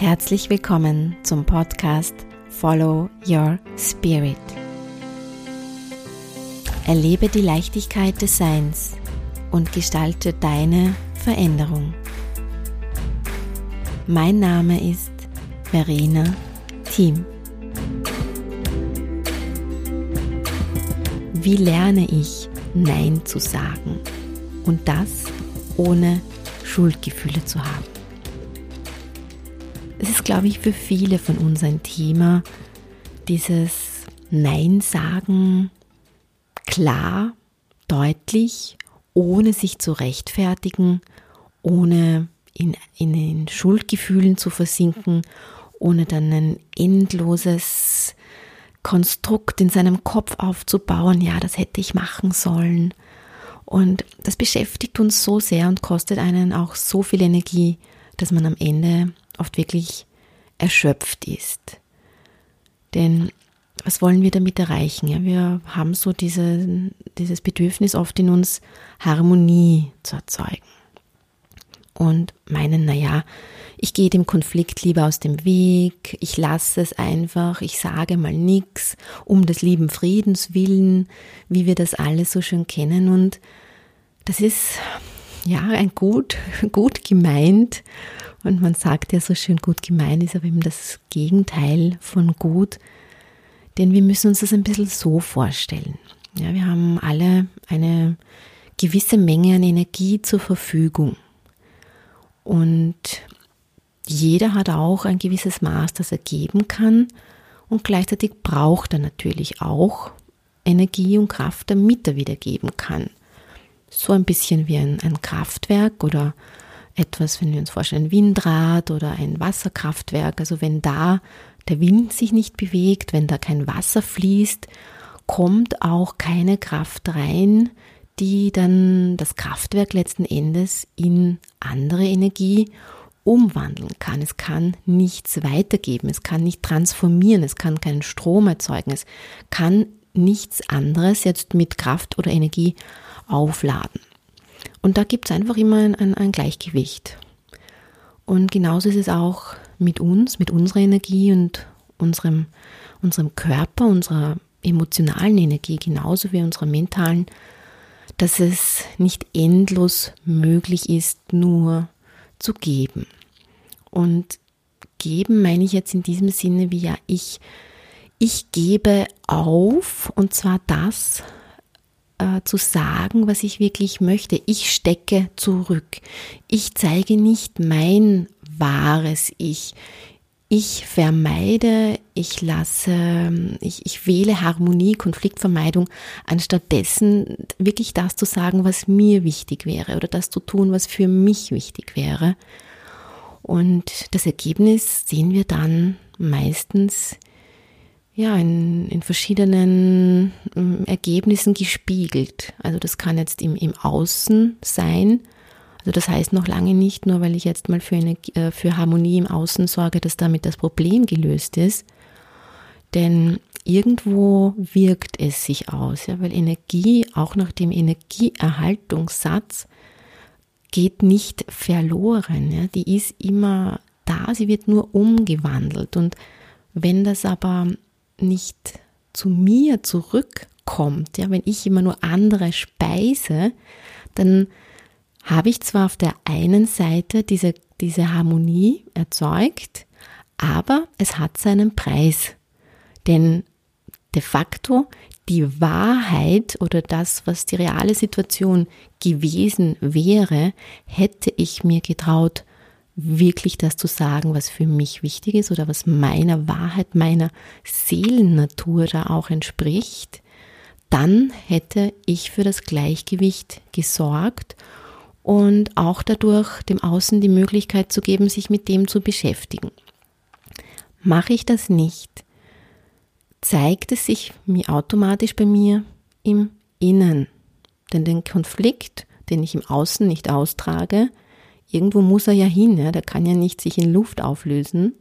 Herzlich willkommen zum Podcast Follow Your Spirit. Erlebe die Leichtigkeit des Seins und gestalte deine Veränderung. Mein Name ist Verena Thiem. Wie lerne ich Nein zu sagen und das ohne Schuldgefühle zu haben? Es ist, glaube ich, für viele von uns ein Thema, dieses Nein sagen klar, deutlich, ohne sich zu rechtfertigen, ohne in, in den Schuldgefühlen zu versinken, ohne dann ein endloses Konstrukt in seinem Kopf aufzubauen, ja, das hätte ich machen sollen. Und das beschäftigt uns so sehr und kostet einen auch so viel Energie, dass man am Ende oft wirklich erschöpft ist. Denn was wollen wir damit erreichen? Ja, wir haben so diese, dieses Bedürfnis oft in uns, Harmonie zu erzeugen. Und meinen, naja, ich gehe dem Konflikt lieber aus dem Weg, ich lasse es einfach, ich sage mal nichts, um des lieben Friedens willen, wie wir das alles so schön kennen. Und das ist ja ein gut, gut gemeint und man sagt ja so schön, gut gemeint ist aber eben das Gegenteil von gut. Denn wir müssen uns das ein bisschen so vorstellen. Ja, wir haben alle eine gewisse Menge an Energie zur Verfügung. Und jeder hat auch ein gewisses Maß, das er geben kann. Und gleichzeitig braucht er natürlich auch Energie und Kraft, damit er wieder geben kann. So ein bisschen wie ein, ein Kraftwerk oder etwas, wenn wir uns vorstellen, ein Windrad oder ein Wasserkraftwerk, also wenn da der Wind sich nicht bewegt, wenn da kein Wasser fließt, kommt auch keine Kraft rein, die dann das Kraftwerk letzten Endes in andere Energie umwandeln kann. Es kann nichts weitergeben, es kann nicht transformieren, es kann keinen Strom erzeugen, es kann nichts anderes jetzt mit Kraft oder Energie aufladen. Und da gibt es einfach immer ein, ein, ein Gleichgewicht. Und genauso ist es auch mit uns, mit unserer Energie und unserem, unserem Körper, unserer emotionalen Energie, genauso wie unserer mentalen, dass es nicht endlos möglich ist, nur zu geben. Und geben meine ich jetzt in diesem Sinne wie ja, ich, ich gebe auf und zwar das, äh, zu sagen, was ich wirklich möchte. Ich stecke zurück. Ich zeige nicht mein wahres Ich. Ich vermeide, ich lasse, ich, ich wähle Harmonie, Konfliktvermeidung, anstatt dessen wirklich das zu sagen, was mir wichtig wäre oder das zu tun, was für mich wichtig wäre. Und das Ergebnis sehen wir dann meistens ja, in, in verschiedenen ähm, Ergebnissen gespiegelt. Also das kann jetzt im, im Außen sein. Also das heißt noch lange nicht, nur weil ich jetzt mal für, eine, äh, für Harmonie im Außen sorge, dass damit das Problem gelöst ist. Denn irgendwo wirkt es sich aus, ja, weil Energie, auch nach dem Energieerhaltungssatz, geht nicht verloren. Ja, die ist immer da, sie wird nur umgewandelt. Und wenn das aber nicht zu mir zurückkommt, ja, wenn ich immer nur andere speise, dann habe ich zwar auf der einen Seite diese, diese Harmonie erzeugt, aber es hat seinen Preis. Denn de facto die Wahrheit oder das, was die reale Situation gewesen wäre, hätte ich mir getraut wirklich das zu sagen, was für mich wichtig ist oder was meiner Wahrheit, meiner Seelennatur da auch entspricht, dann hätte ich für das Gleichgewicht gesorgt und auch dadurch dem Außen die Möglichkeit zu geben, sich mit dem zu beschäftigen. Mache ich das nicht, zeigt es sich mir automatisch bei mir im Innen. Denn den Konflikt, den ich im Außen nicht austrage, Irgendwo muss er ja hin, ja? der kann ja nicht sich in Luft auflösen.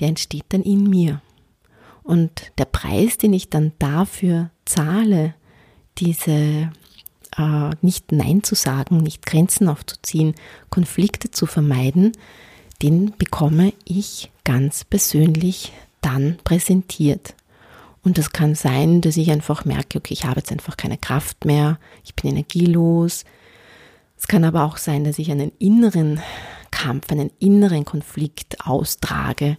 Der entsteht dann in mir. Und der Preis, den ich dann dafür zahle, diese äh, nicht Nein zu sagen, nicht Grenzen aufzuziehen, Konflikte zu vermeiden, den bekomme ich ganz persönlich dann präsentiert. Und das kann sein, dass ich einfach merke, okay, ich habe jetzt einfach keine Kraft mehr, ich bin energielos. Es kann aber auch sein, dass ich einen inneren Kampf, einen inneren Konflikt austrage.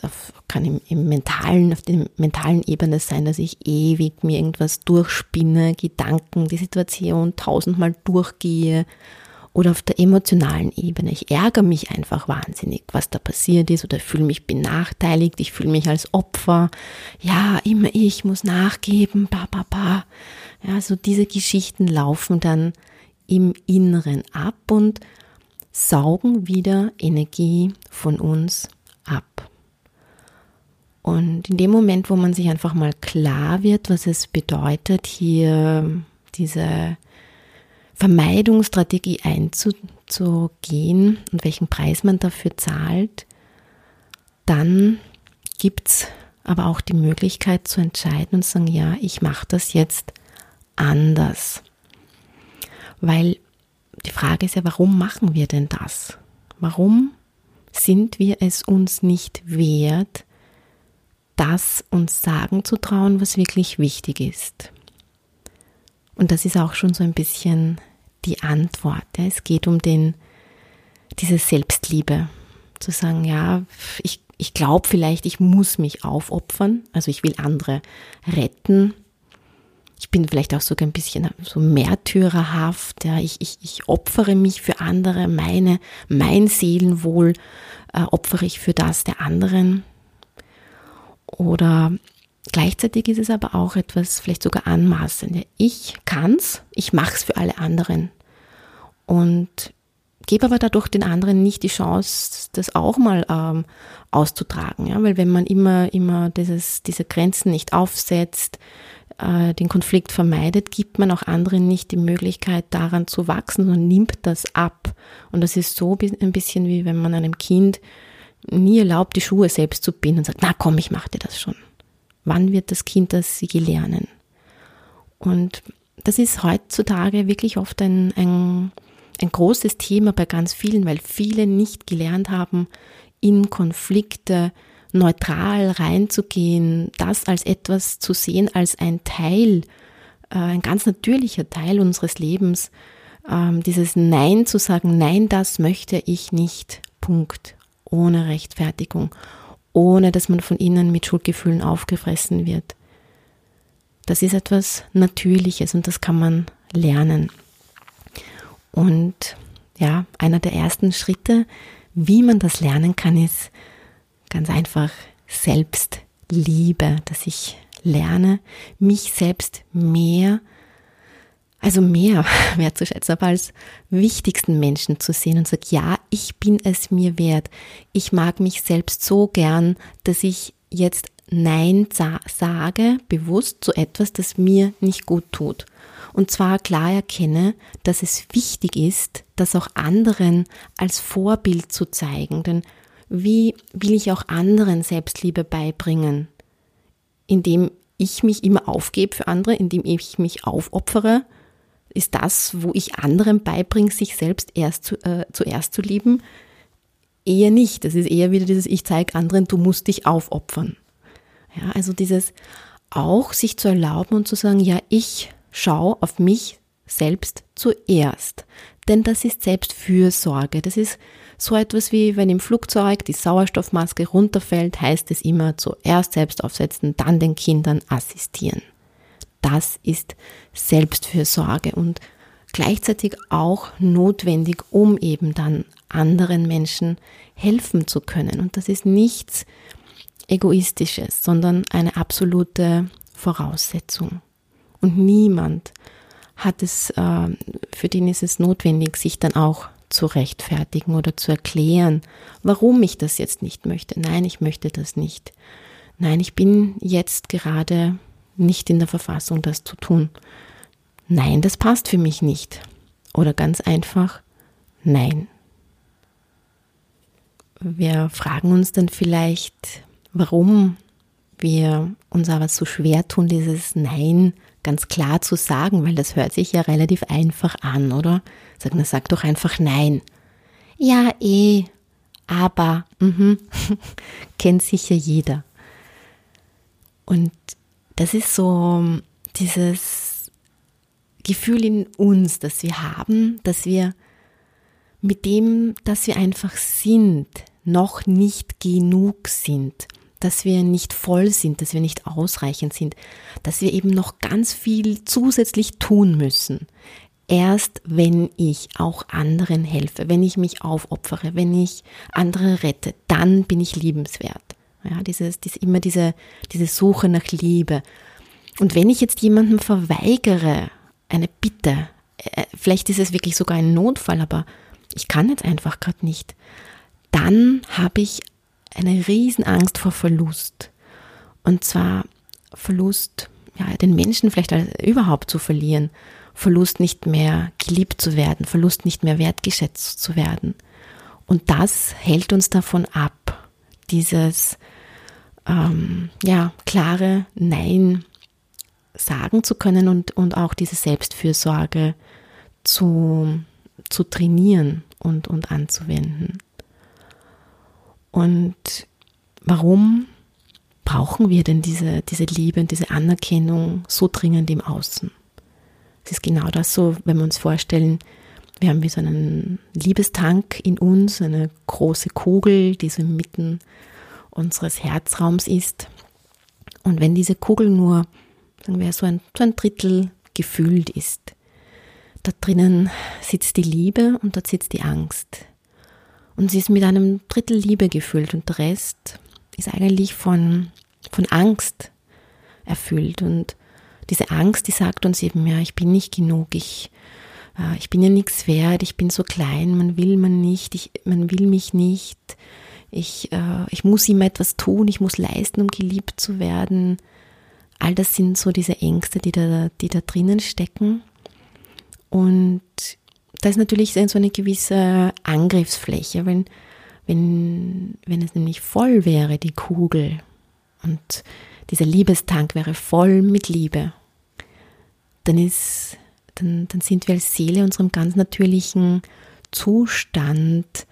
Das kann im, im mentalen, auf der mentalen Ebene sein, dass ich ewig mir irgendwas durchspinne, Gedanken, die Situation tausendmal durchgehe oder auf der emotionalen Ebene. Ich ärgere mich einfach wahnsinnig, was da passiert ist oder fühle mich benachteiligt, ich fühle mich als Opfer. Ja, immer ich muss nachgeben, ba, ba, ba. Ja, so diese Geschichten laufen dann im Inneren ab und saugen wieder Energie von uns ab. Und in dem Moment, wo man sich einfach mal klar wird, was es bedeutet, hier diese Vermeidungsstrategie einzugehen und welchen Preis man dafür zahlt, dann gibt es aber auch die Möglichkeit zu entscheiden und sagen, ja, ich mache das jetzt anders. Weil die Frage ist ja, warum machen wir denn das? Warum sind wir es uns nicht wert, das uns sagen zu trauen, was wirklich wichtig ist? Und das ist auch schon so ein bisschen die Antwort. Ja. Es geht um den, diese Selbstliebe. Zu sagen, ja, ich, ich glaube vielleicht, ich muss mich aufopfern. Also ich will andere retten. Ich bin vielleicht auch sogar ein bisschen so märtyrerhaft. Ja. Ich, ich, ich opfere mich für andere. Meine, mein Seelenwohl äh, opfere ich für das der anderen. Oder Gleichzeitig ist es aber auch etwas vielleicht sogar anmaßend. Ich kann's, ich mach's für alle anderen und gebe aber dadurch den anderen nicht die Chance, das auch mal ähm, auszutragen. Ja? Weil wenn man immer, immer dieses, diese Grenzen nicht aufsetzt, äh, den Konflikt vermeidet, gibt man auch anderen nicht die Möglichkeit, daran zu wachsen und nimmt das ab. Und das ist so ein bisschen wie wenn man einem Kind nie erlaubt, die Schuhe selbst zu binden und sagt, na komm, ich mach dir das schon. Wann wird das Kind das je lernen? Und das ist heutzutage wirklich oft ein, ein, ein großes Thema bei ganz vielen, weil viele nicht gelernt haben, in Konflikte neutral reinzugehen, das als etwas zu sehen, als ein Teil, äh, ein ganz natürlicher Teil unseres Lebens, ähm, dieses Nein zu sagen, nein, das möchte ich nicht, Punkt, ohne Rechtfertigung, ohne dass man von innen mit Schuldgefühlen aufgefressen wird. Das ist etwas Natürliches und das kann man lernen. Und ja, einer der ersten Schritte, wie man das lernen kann, ist ganz einfach Selbstliebe, dass ich lerne, mich selbst mehr also mehr wertzuschätzen, aber als wichtigsten Menschen zu sehen und sage, ja, ich bin es mir wert. Ich mag mich selbst so gern, dass ich jetzt Nein sage, bewusst zu etwas, das mir nicht gut tut. Und zwar klar erkenne, dass es wichtig ist, das auch anderen als Vorbild zu zeigen. Denn wie will ich auch anderen Selbstliebe beibringen? Indem ich mich immer aufgebe für andere, indem ich mich aufopfere ist das, wo ich anderen beibringe, sich selbst erst zu, äh, zuerst zu lieben? Eher nicht. Das ist eher wieder dieses, ich zeige anderen, du musst dich aufopfern. Ja, also dieses auch sich zu erlauben und zu sagen, ja, ich schaue auf mich selbst zuerst. Denn das ist Selbstfürsorge. Das ist so etwas wie, wenn im Flugzeug die Sauerstoffmaske runterfällt, heißt es immer zuerst selbst aufsetzen, dann den Kindern assistieren das ist Selbstfürsorge und gleichzeitig auch notwendig, um eben dann anderen Menschen helfen zu können. Und das ist nichts Egoistisches, sondern eine absolute Voraussetzung. Und niemand hat es, äh, für den ist es notwendig, sich dann auch zu rechtfertigen oder zu erklären, warum ich das jetzt nicht möchte. Nein, ich möchte das nicht. Nein, ich bin jetzt gerade nicht in der Verfassung, das zu tun. Nein, das passt für mich nicht. Oder ganz einfach, nein. Wir fragen uns dann vielleicht, warum wir uns aber so schwer tun, dieses Nein ganz klar zu sagen, weil das hört sich ja relativ einfach an, oder? Sagen, na sag doch einfach Nein. Ja, eh, aber, mhm, kennt sicher jeder. Und das ist so dieses Gefühl in uns, das wir haben, dass wir mit dem, dass wir einfach sind, noch nicht genug sind, dass wir nicht voll sind, dass wir nicht ausreichend sind, dass wir eben noch ganz viel zusätzlich tun müssen. Erst wenn ich auch anderen helfe, wenn ich mich aufopfere, wenn ich andere rette, dann bin ich liebenswert. Ja, dieses, dieses, immer diese, diese Suche nach Liebe. Und wenn ich jetzt jemandem verweigere, eine Bitte, äh, vielleicht ist es wirklich sogar ein Notfall, aber ich kann jetzt einfach gerade nicht, dann habe ich eine Riesenangst vor Verlust. Und zwar Verlust, ja, den Menschen vielleicht überhaupt zu verlieren, Verlust nicht mehr geliebt zu werden, Verlust nicht mehr wertgeschätzt zu werden. Und das hält uns davon ab, dieses ähm, ja, klare Nein sagen zu können und, und auch diese Selbstfürsorge zu, zu trainieren und, und anzuwenden. Und warum brauchen wir denn diese, diese Liebe und diese Anerkennung so dringend im Außen? Es ist genau das so, wenn wir uns vorstellen, wir haben wie so einen Liebestank in uns, eine große Kugel, die so mitten unseres Herzraums ist. Und wenn diese Kugel nur, sagen wir, so ein, so ein Drittel gefüllt ist, da drinnen sitzt die Liebe und dort sitzt die Angst. Und sie ist mit einem Drittel Liebe gefüllt und der Rest ist eigentlich von, von Angst erfüllt. Und diese Angst, die sagt uns eben, ja, ich bin nicht genug, ich, äh, ich bin ja nichts wert, ich bin so klein, man will man nicht, ich, man will mich nicht, ich, äh, ich muss immer etwas tun, ich muss leisten, um geliebt zu werden. All das sind so diese Ängste, die da, die da drinnen stecken. Und da ist natürlich so eine gewisse Angriffsfläche, wenn, wenn, wenn es nämlich voll wäre, die Kugel, und dieser Liebestank wäre voll mit Liebe, dann ist, dann, dann sind wir als Seele unserem ganz natürlichen Zustand,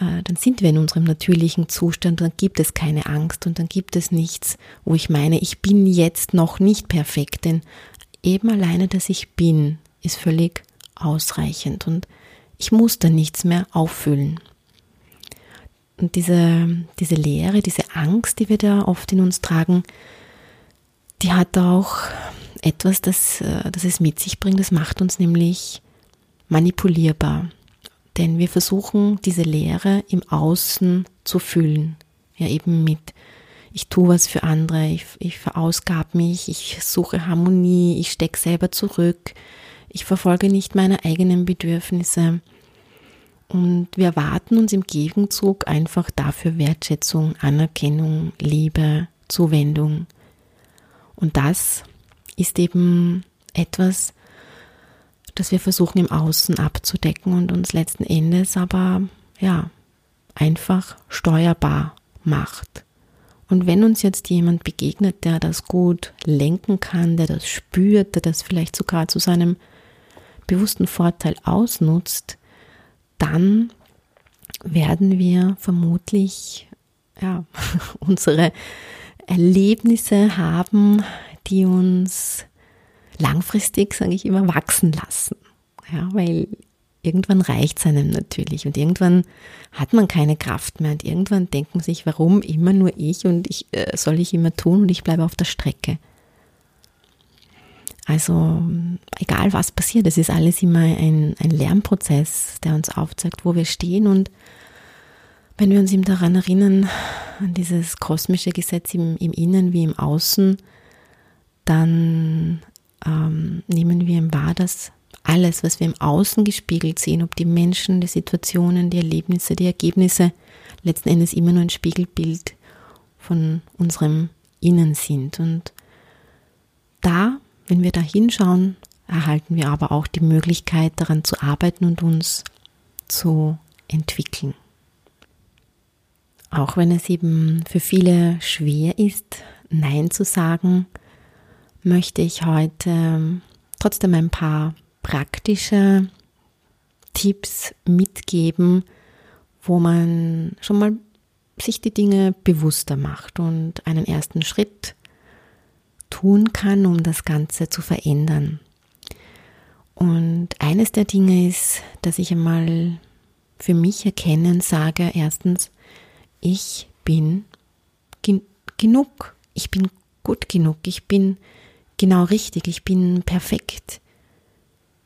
äh, dann sind wir in unserem natürlichen Zustand, dann gibt es keine Angst und dann gibt es nichts, wo ich meine, ich bin jetzt noch nicht perfekt, denn eben alleine, dass ich bin, ist völlig ausreichend und ich muss da nichts mehr auffüllen. Und diese, diese Leere, diese Angst, die wir da oft in uns tragen, die hat auch etwas, das, äh, das es mit sich bringt. Das macht uns nämlich manipulierbar. Denn wir versuchen, diese Leere im Außen zu füllen. Ja, eben mit, ich tue was für andere, ich, ich verausgab mich, ich suche Harmonie, ich stecke selber zurück, ich verfolge nicht meine eigenen Bedürfnisse. Und wir erwarten uns im Gegenzug einfach dafür Wertschätzung, Anerkennung, Liebe, Zuwendung. Und das ist eben etwas, das wir versuchen im Außen abzudecken und uns letzten Endes aber ja einfach steuerbar macht. Und wenn uns jetzt jemand begegnet, der das gut lenken kann, der das spürt, der das vielleicht sogar zu seinem bewussten Vorteil ausnutzt, dann werden wir vermutlich ja, unsere Erlebnisse haben, die uns langfristig, sage ich immer, wachsen lassen. Ja, weil irgendwann reicht es einem natürlich und irgendwann hat man keine Kraft mehr und irgendwann denkt man sich, warum immer nur ich und ich äh, soll ich immer tun und ich bleibe auf der Strecke. Also egal was passiert, es ist alles immer ein, ein Lernprozess, der uns aufzeigt, wo wir stehen. Und wenn wir uns eben daran erinnern, an dieses kosmische Gesetz im, im Innen wie im Außen, dann ähm, nehmen wir im wahr, dass alles, was wir im Außen gespiegelt sehen, ob die Menschen, die Situationen, die Erlebnisse, die Ergebnisse, letzten Endes immer nur ein Spiegelbild von unserem Innen sind. Und da wenn wir da hinschauen, erhalten wir aber auch die Möglichkeit, daran zu arbeiten und uns zu entwickeln. Auch wenn es eben für viele schwer ist, Nein zu sagen, möchte ich heute trotzdem ein paar praktische Tipps mitgeben, wo man schon mal sich die Dinge bewusster macht und einen ersten Schritt tun kann, um das Ganze zu verändern. Und eines der Dinge ist, dass ich einmal für mich erkennen sage, erstens, ich bin gen genug, ich bin gut genug, ich bin genau richtig, ich bin perfekt.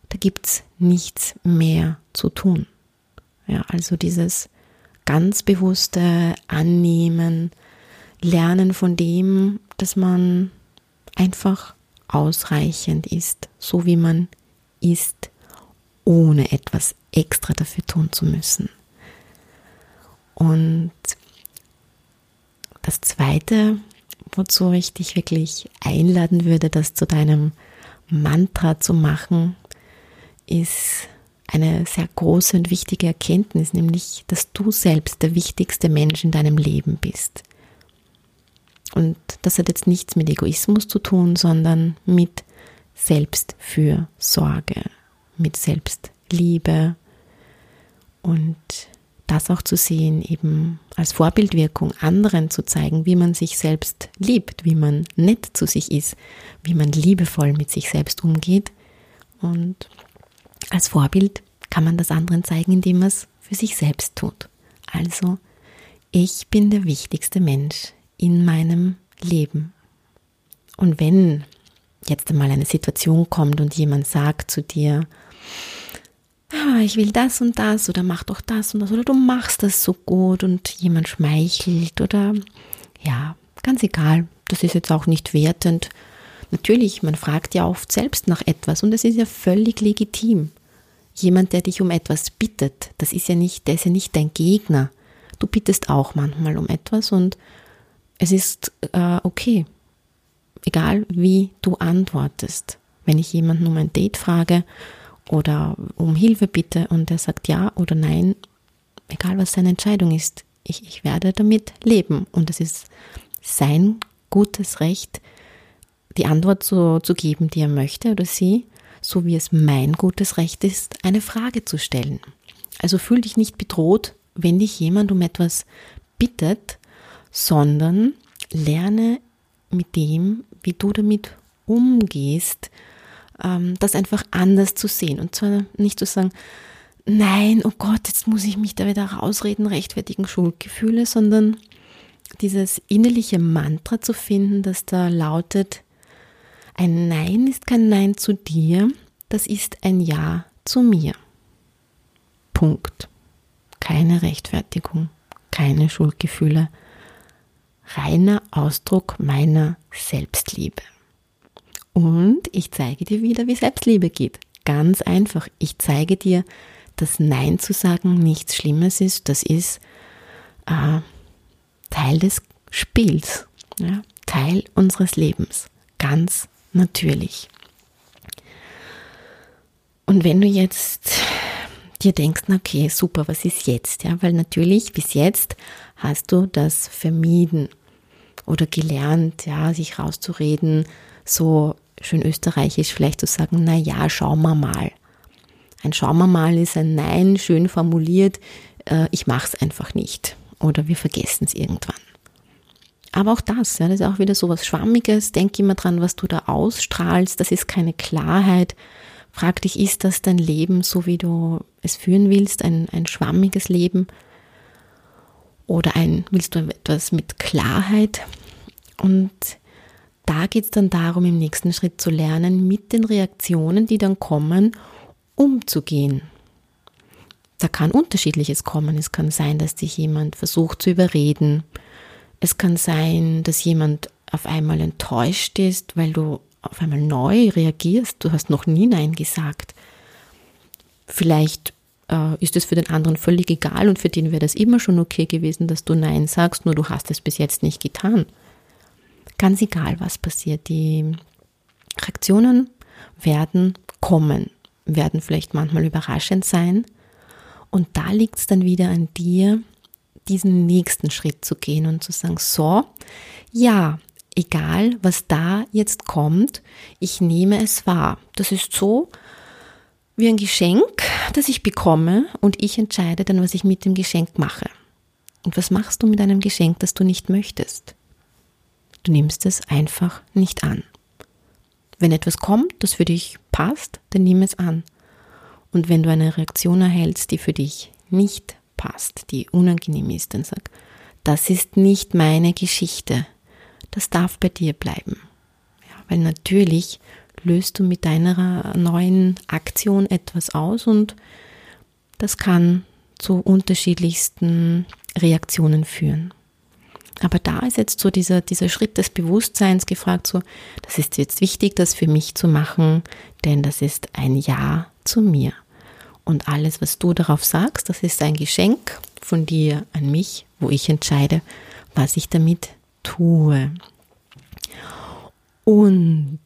Da gibt es nichts mehr zu tun. Ja, also dieses ganz bewusste Annehmen, Lernen von dem, dass man einfach ausreichend ist, so wie man ist, ohne etwas extra dafür tun zu müssen. Und das Zweite, wozu ich dich wirklich einladen würde, das zu deinem Mantra zu machen, ist eine sehr große und wichtige Erkenntnis, nämlich, dass du selbst der wichtigste Mensch in deinem Leben bist. Und das hat jetzt nichts mit Egoismus zu tun, sondern mit Selbstfürsorge, mit Selbstliebe und das auch zu sehen, eben als Vorbildwirkung anderen zu zeigen, wie man sich selbst liebt, wie man nett zu sich ist, wie man liebevoll mit sich selbst umgeht. Und als Vorbild kann man das anderen zeigen, indem man es für sich selbst tut. Also, ich bin der wichtigste Mensch in meinem Leben. Und wenn jetzt einmal eine Situation kommt und jemand sagt zu dir, ah, ich will das und das oder mach doch das und das oder du machst das so gut und jemand schmeichelt oder ja, ganz egal, das ist jetzt auch nicht wertend. Natürlich, man fragt ja oft selbst nach etwas und es ist ja völlig legitim. Jemand, der dich um etwas bittet, das ist ja nicht, der ist ja nicht dein Gegner. Du bittest auch manchmal um etwas und es ist äh, okay. Egal wie du antwortest. Wenn ich jemanden um ein Date frage oder um Hilfe bitte und er sagt ja oder nein, egal was seine Entscheidung ist, ich, ich werde damit leben. Und es ist sein gutes Recht, die Antwort zu, zu geben, die er möchte oder sie, so wie es mein gutes Recht ist, eine Frage zu stellen. Also fühl dich nicht bedroht, wenn dich jemand um etwas bittet, sondern lerne mit dem, wie du damit umgehst, ähm, das einfach anders zu sehen. Und zwar nicht zu sagen, nein, oh Gott, jetzt muss ich mich da wieder rausreden, rechtfertigen Schuldgefühle, sondern dieses innerliche Mantra zu finden, das da lautet, ein Nein ist kein Nein zu dir, das ist ein Ja zu mir. Punkt. Keine Rechtfertigung, keine Schuldgefühle, reiner Ausdruck meiner Selbstliebe. Und ich zeige dir wieder, wie Selbstliebe geht. Ganz einfach. Ich zeige dir, dass Nein zu sagen nichts Schlimmes ist. Das ist äh, Teil des Spiels, ja? Teil unseres Lebens. Ganz natürlich. Und wenn du jetzt dir denkst, okay, super, was ist jetzt? Ja, weil natürlich bis jetzt hast du das vermieden oder gelernt, ja, sich rauszureden, so schön österreichisch vielleicht zu sagen, na ja, schauen wir mal. Ein schauen wir mal ist ein Nein, schön formuliert, äh, ich mach's einfach nicht oder wir vergessen es irgendwann. Aber auch das, ja, das ist auch wieder so was Schwammiges. Denk immer dran, was du da ausstrahlst. Das ist keine Klarheit. Frag dich, ist das dein Leben, so wie du es führen willst? Ein, ein schwammiges Leben? Oder ein, willst du etwas mit Klarheit? Und da geht es dann darum, im nächsten Schritt zu lernen, mit den Reaktionen, die dann kommen, umzugehen. Da kann unterschiedliches kommen. Es kann sein, dass dich jemand versucht zu überreden. Es kann sein, dass jemand auf einmal enttäuscht ist, weil du auf einmal neu reagierst. Du hast noch nie Nein gesagt. Vielleicht äh, ist es für den anderen völlig egal und für den wäre das immer schon okay gewesen, dass du Nein sagst, nur du hast es bis jetzt nicht getan. Ganz egal, was passiert. Die Reaktionen werden kommen, werden vielleicht manchmal überraschend sein. Und da liegt es dann wieder an dir, diesen nächsten Schritt zu gehen und zu sagen, so, ja, egal was da jetzt kommt, ich nehme es wahr. Das ist so, wie ein Geschenk, das ich bekomme und ich entscheide dann, was ich mit dem Geschenk mache. Und was machst du mit einem Geschenk, das du nicht möchtest? Du nimmst es einfach nicht an. Wenn etwas kommt, das für dich passt, dann nimm es an. Und wenn du eine Reaktion erhältst, die für dich nicht passt, die unangenehm ist, dann sag, das ist nicht meine Geschichte. Das darf bei dir bleiben. Ja, weil natürlich löst du mit deiner neuen Aktion etwas aus und das kann zu unterschiedlichsten Reaktionen führen. Aber da ist jetzt so dieser, dieser Schritt des Bewusstseins gefragt, so, das ist jetzt wichtig, das für mich zu machen, denn das ist ein Ja zu mir. Und alles, was du darauf sagst, das ist ein Geschenk von dir an mich, wo ich entscheide, was ich damit tue. Und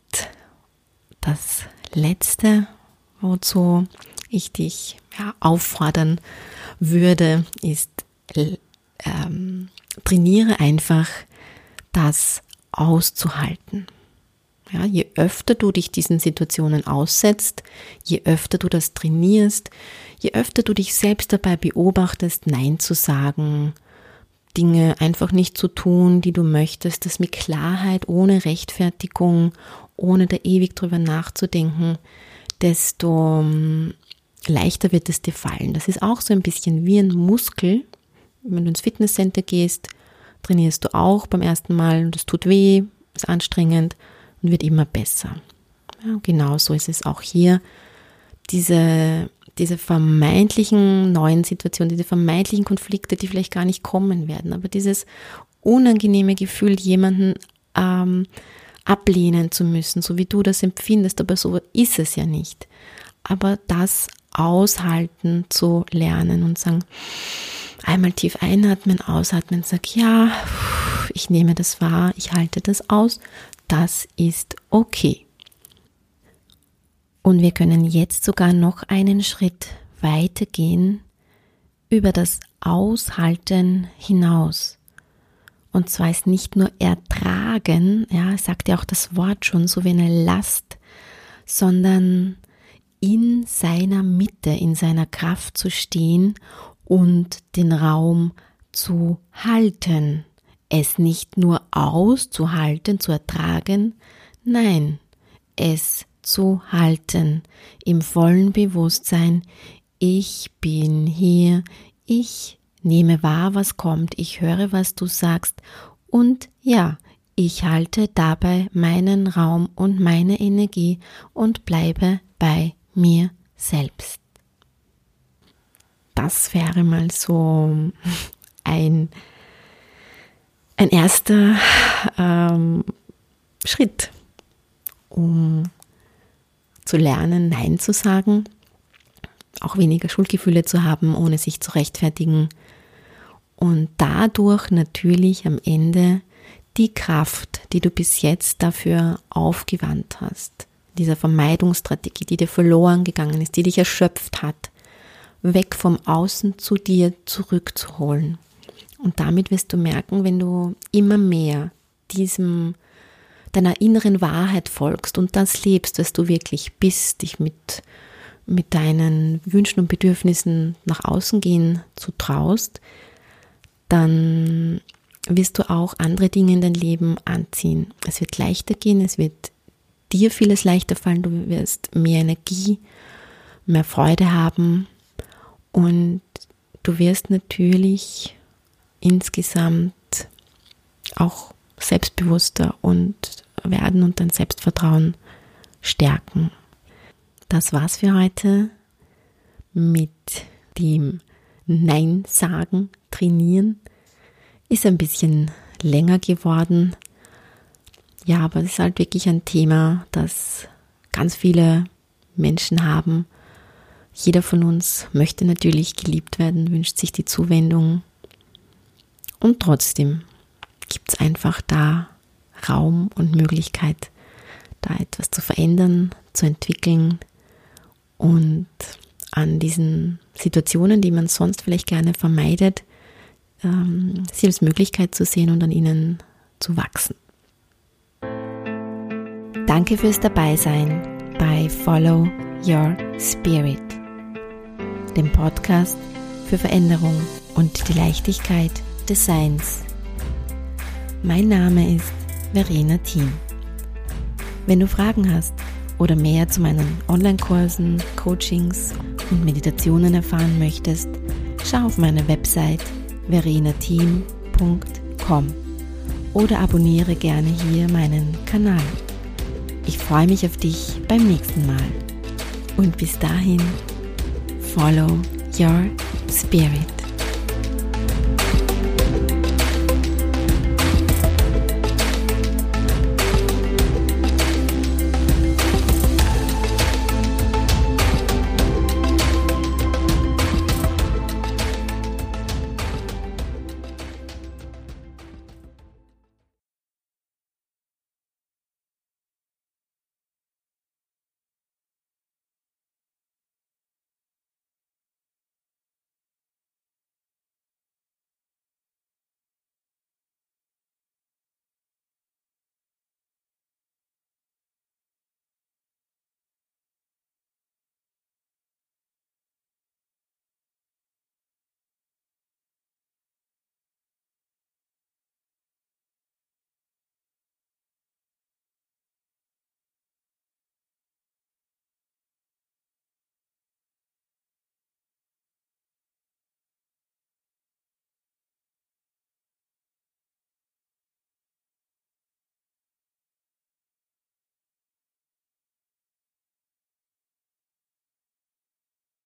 das Letzte, wozu ich dich ja, auffordern würde, ist, ähm, trainiere einfach das auszuhalten. Ja, je öfter du dich diesen Situationen aussetzt, je öfter du das trainierst, je öfter du dich selbst dabei beobachtest, Nein zu sagen, Dinge einfach nicht zu tun, die du möchtest, das mit Klarheit, ohne Rechtfertigung, ohne da ewig drüber nachzudenken, desto ähm, leichter wird es dir fallen. Das ist auch so ein bisschen wie ein Muskel. Wenn du ins Fitnesscenter gehst, trainierst du auch beim ersten Mal und es tut weh, ist anstrengend und wird immer besser. Ja, genau so ist es auch hier. Diese, diese vermeintlichen neuen Situationen, diese vermeintlichen Konflikte, die vielleicht gar nicht kommen werden, aber dieses unangenehme Gefühl, jemanden ähm, ablehnen zu müssen, so wie du das empfindest, aber so ist es ja nicht. Aber das aushalten zu lernen und sagen, einmal tief einatmen, ausatmen, sag ja, ich nehme das wahr, ich halte das aus, das ist okay. Und wir können jetzt sogar noch einen Schritt weiter gehen über das Aushalten hinaus. Und zwar ist nicht nur ertragen, ja, sagt ja auch das Wort schon, so wie eine Last, sondern in seiner Mitte, in seiner Kraft zu stehen und den Raum zu halten es nicht nur auszuhalten, zu ertragen, nein, es zu halten, im vollen Bewusstsein, ich bin hier, ich nehme wahr, was kommt, ich höre, was du sagst und ja, ich halte dabei meinen Raum und meine Energie und bleibe bei mir selbst. Das wäre mal so ein ein erster ähm, Schritt, um zu lernen, Nein zu sagen, auch weniger Schuldgefühle zu haben, ohne sich zu rechtfertigen und dadurch natürlich am Ende die Kraft, die du bis jetzt dafür aufgewandt hast, dieser Vermeidungsstrategie, die dir verloren gegangen ist, die dich erschöpft hat, weg vom Außen zu dir zurückzuholen. Und damit wirst du merken, wenn du immer mehr diesem deiner inneren Wahrheit folgst und das lebst, was du wirklich bist, dich mit, mit deinen Wünschen und Bedürfnissen nach außen gehen zu traust, dann wirst du auch andere Dinge in dein Leben anziehen. Es wird leichter gehen, es wird dir vieles leichter fallen, du wirst mehr Energie, mehr Freude haben und du wirst natürlich insgesamt auch selbstbewusster und werden und dein Selbstvertrauen stärken. Das war's für heute mit dem Nein sagen, trainieren. Ist ein bisschen länger geworden. Ja, aber es ist halt wirklich ein Thema, das ganz viele Menschen haben. Jeder von uns möchte natürlich geliebt werden, wünscht sich die Zuwendung und trotzdem gibt es einfach da Raum und Möglichkeit, da etwas zu verändern, zu entwickeln und an diesen Situationen, die man sonst vielleicht gerne vermeidet, ähm, sie als Möglichkeit zu sehen und an ihnen zu wachsen. Danke fürs Dabeisein. bei Follow Your Spirit, dem Podcast für Veränderung und die Leichtigkeit des Seins. Mein Name ist Verena Thiem. Wenn du Fragen hast oder mehr zu meinen Online-Kursen, Coachings und Meditationen erfahren möchtest, schau auf meine Website verenateam.com oder abonniere gerne hier meinen Kanal. Ich freue mich auf dich beim nächsten Mal. Und bis dahin, follow your spirit.